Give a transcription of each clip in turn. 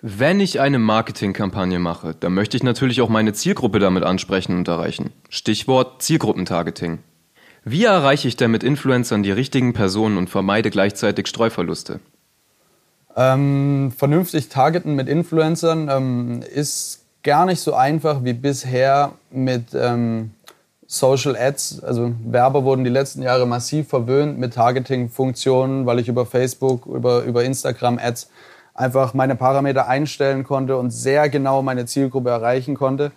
Wenn ich eine Marketingkampagne mache, dann möchte ich natürlich auch meine Zielgruppe damit ansprechen und erreichen. Stichwort Zielgruppentargeting. Wie erreiche ich denn mit Influencern die richtigen Personen und vermeide gleichzeitig Streuverluste? Ähm, vernünftig targeten mit Influencern ähm, ist gar nicht so einfach wie bisher mit ähm, Social Ads. Also Werber wurden die letzten Jahre massiv verwöhnt mit Targeting-Funktionen, weil ich über Facebook, über, über Instagram Ads einfach meine Parameter einstellen konnte und sehr genau meine Zielgruppe erreichen konnte.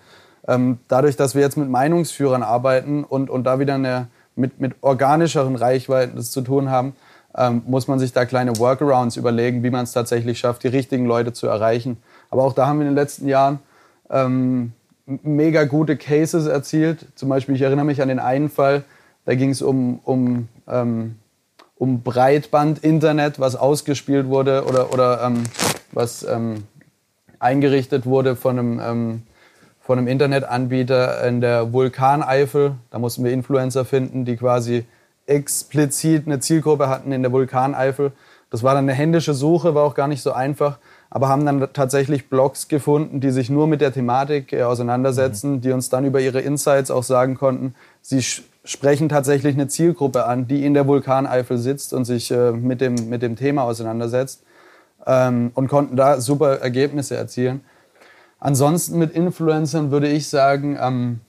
Ähm, dadurch, dass wir jetzt mit Meinungsführern arbeiten und, und da wieder eine, mit, mit organischeren Reichweiten das zu tun haben, ähm, muss man sich da kleine Workarounds überlegen, wie man es tatsächlich schafft, die richtigen Leute zu erreichen. Aber auch da haben wir in den letzten Jahren ähm, mega gute Cases erzielt. Zum Beispiel, ich erinnere mich an den einen Fall, da ging es um, um, ähm, um Breitband-Internet, was ausgespielt wurde oder, oder ähm, was ähm, eingerichtet wurde von einem, ähm, von einem Internetanbieter in der Vulkaneifel. Da mussten wir Influencer finden, die quasi explizit eine Zielgruppe hatten in der Vulkaneifel. Das war dann eine händische Suche, war auch gar nicht so einfach, aber haben dann tatsächlich Blogs gefunden, die sich nur mit der Thematik äh, auseinandersetzen, mhm. die uns dann über ihre Insights auch sagen konnten, sie sprechen tatsächlich eine Zielgruppe an, die in der Vulkaneifel sitzt und sich äh, mit, dem, mit dem Thema auseinandersetzt ähm, und konnten da super Ergebnisse erzielen. Ansonsten mit Influencern würde ich sagen, ähm,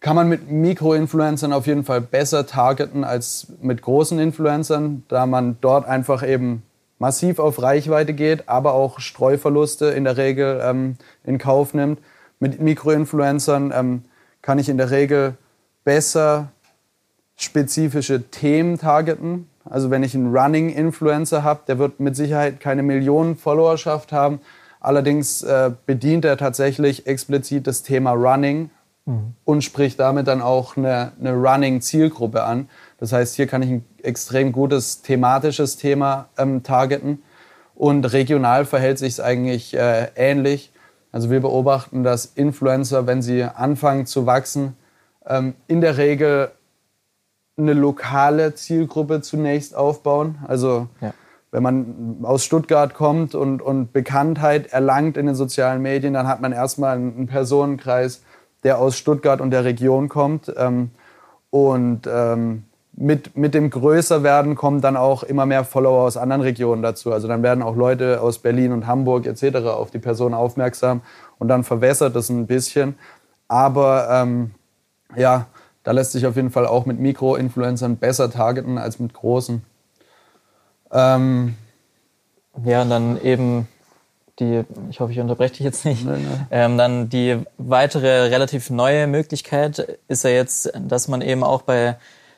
kann man mit Mikroinfluencern auf jeden Fall besser targeten als mit großen Influencern, da man dort einfach eben massiv auf Reichweite geht, aber auch Streuverluste in der Regel ähm, in Kauf nimmt. Mit Mikroinfluencern ähm, kann ich in der Regel besser spezifische Themen targeten. Also wenn ich einen Running-Influencer habe, der wird mit Sicherheit keine Millionen Followerschaft haben. Allerdings äh, bedient er tatsächlich explizit das Thema Running mhm. und spricht damit dann auch eine, eine Running-Zielgruppe an. Das heißt, hier kann ich ein extrem gutes thematisches Thema ähm, targeten. Und regional verhält sich es eigentlich äh, ähnlich. Also wir beobachten, dass Influencer, wenn sie anfangen zu wachsen, ähm, in der Regel eine lokale Zielgruppe zunächst aufbauen. Also ja. wenn man aus Stuttgart kommt und, und Bekanntheit erlangt in den sozialen Medien, dann hat man erstmal einen Personenkreis, der aus Stuttgart und der Region kommt. Ähm, und ähm, mit, mit dem Größerwerden kommen dann auch immer mehr Follower aus anderen Regionen dazu. Also dann werden auch Leute aus Berlin und Hamburg etc. auf die Person aufmerksam und dann verwässert das ein bisschen. Aber ähm, ja, da lässt sich auf jeden Fall auch mit Mikro-Influencern besser targeten als mit großen. Ähm, ja, und dann eben die, ich hoffe, ich unterbreche dich jetzt nicht, nein, nein. Ähm, dann die weitere relativ neue Möglichkeit ist ja jetzt, dass man eben auch bei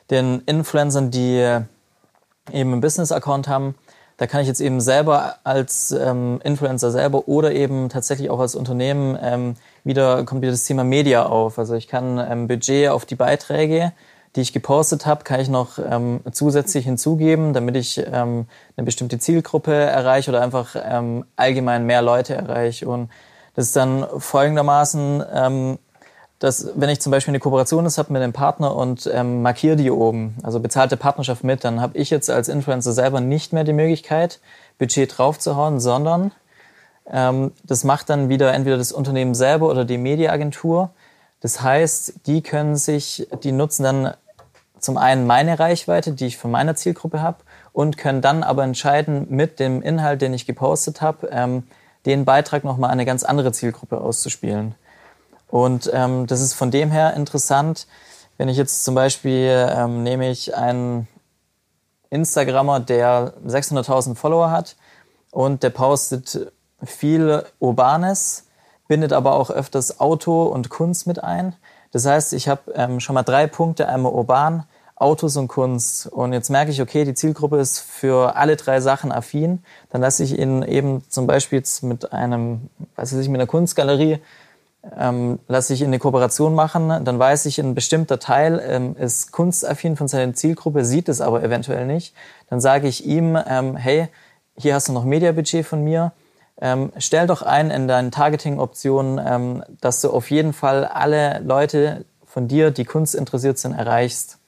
den Influencern, die eben einen Business-Account haben, da kann ich jetzt eben selber als ähm, Influencer selber oder eben tatsächlich auch als Unternehmen ähm, wieder kommt wieder das Thema Media auf. Also ich kann ähm, Budget auf die Beiträge die ich gepostet habe, kann ich noch ähm, zusätzlich hinzugeben, damit ich ähm, eine bestimmte Zielgruppe erreiche oder einfach ähm, allgemein mehr Leute erreiche. Und das ist dann folgendermaßen, ähm, dass wenn ich zum Beispiel eine Kooperation habe mit einem Partner und ähm, markiere die oben, also bezahlte Partnerschaft mit, dann habe ich jetzt als Influencer selber nicht mehr die Möglichkeit, Budget draufzuhauen, sondern ähm, das macht dann wieder entweder das Unternehmen selber oder die Mediaagentur. Das heißt, die können sich, die nutzen dann zum einen meine Reichweite, die ich von meiner Zielgruppe habe, und können dann aber entscheiden, mit dem Inhalt, den ich gepostet habe, ähm, den Beitrag nochmal an eine ganz andere Zielgruppe auszuspielen. Und ähm, das ist von dem her interessant, wenn ich jetzt zum Beispiel ähm, nehme ich einen Instagrammer, der 600.000 Follower hat und der postet viel Urbanes, bindet aber auch öfters Auto und Kunst mit ein das heißt, ich habe ähm, schon mal drei Punkte, einmal urban, Autos und Kunst. Und jetzt merke ich, okay, die Zielgruppe ist für alle drei Sachen affin. Dann lasse ich ihn eben zum Beispiel jetzt mit einem, weiß ich, mit einer Kunstgalerie, ähm, lasse ich ihn eine Kooperation machen. Dann weiß ich, ein bestimmter Teil ähm, ist kunstaffin von seiner Zielgruppe, sieht es aber eventuell nicht. Dann sage ich ihm, ähm, hey, hier hast du noch Mediabudget von mir ähm, stell doch ein in deinen Targeting-Optionen, ähm, dass du auf jeden Fall alle Leute von dir, die Kunst interessiert sind, erreichst.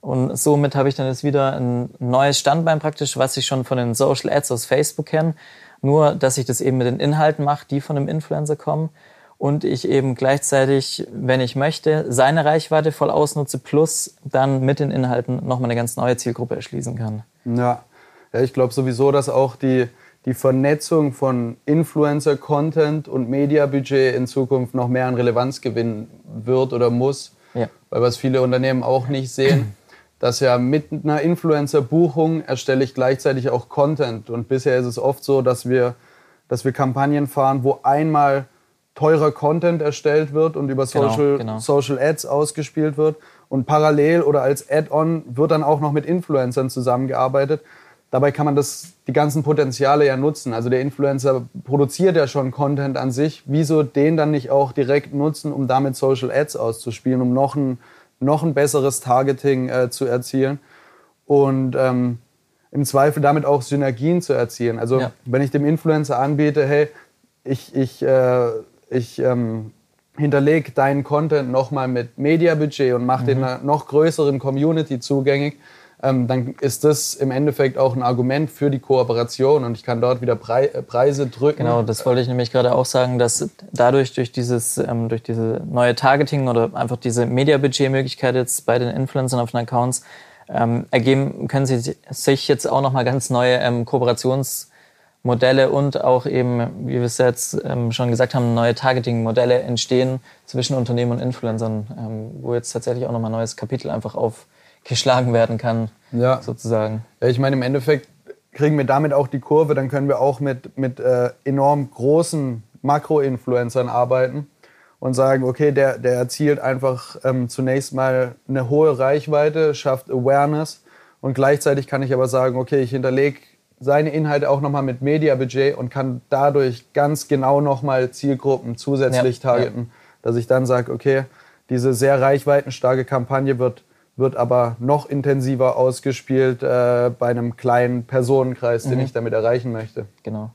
Und somit habe ich dann jetzt wieder ein neues Standbein praktisch, was ich schon von den Social Ads aus Facebook kenne. Nur, dass ich das eben mit den Inhalten mache, die von einem Influencer kommen. Und ich eben gleichzeitig, wenn ich möchte, seine Reichweite voll ausnutze, plus dann mit den Inhalten nochmal eine ganz neue Zielgruppe erschließen kann. Ja, ja ich glaube sowieso, dass auch die, die Vernetzung von Influencer-Content und Mediabudget in Zukunft noch mehr an Relevanz gewinnen wird oder muss. Ja. Weil was viele Unternehmen auch nicht sehen, dass ja mit einer Influencer-Buchung erstelle ich gleichzeitig auch Content. Und bisher ist es oft so, dass wir, dass wir Kampagnen fahren, wo einmal teurer Content erstellt wird und über genau, Social, genau, genau. Social Ads ausgespielt wird. Und parallel oder als Add-on wird dann auch noch mit Influencern zusammengearbeitet. Dabei kann man das, die ganzen Potenziale ja nutzen. Also der Influencer produziert ja schon Content an sich. Wieso den dann nicht auch direkt nutzen, um damit Social Ads auszuspielen, um noch ein, noch ein besseres Targeting äh, zu erzielen und ähm, im Zweifel damit auch Synergien zu erzielen. Also ja. wenn ich dem Influencer anbiete, hey, ich, ich, äh, ich ähm, hinterlege deinen Content nochmal mit Mediabudget und mache mhm. den einer noch größeren Community zugänglich, ähm, dann ist das im Endeffekt auch ein Argument für die Kooperation und ich kann dort wieder Pre äh, Preise drücken. Genau, das wollte ich nämlich gerade auch sagen, dass dadurch durch dieses ähm, durch diese neue Targeting oder einfach diese Media-Budget-Möglichkeit jetzt bei den Influencern auf den Accounts ähm, ergeben, können sie sich jetzt auch nochmal ganz neue ähm, Kooperationsmodelle und auch eben, wie wir es jetzt ähm, schon gesagt haben, neue Targeting-Modelle entstehen zwischen Unternehmen und Influencern, ähm, wo jetzt tatsächlich auch nochmal ein neues Kapitel einfach auf geschlagen werden kann, ja. sozusagen. Ja, ich meine, im Endeffekt kriegen wir damit auch die Kurve, dann können wir auch mit, mit äh, enorm großen Makro-Influencern arbeiten und sagen, okay, der, der erzielt einfach ähm, zunächst mal eine hohe Reichweite, schafft Awareness und gleichzeitig kann ich aber sagen, okay, ich hinterlege seine Inhalte auch nochmal mit Media-Budget und kann dadurch ganz genau nochmal Zielgruppen zusätzlich ja, targeten, ja. dass ich dann sage, okay, diese sehr reichweitenstarke Kampagne wird wird aber noch intensiver ausgespielt äh, bei einem kleinen Personenkreis, mhm. den ich damit erreichen möchte. Genau.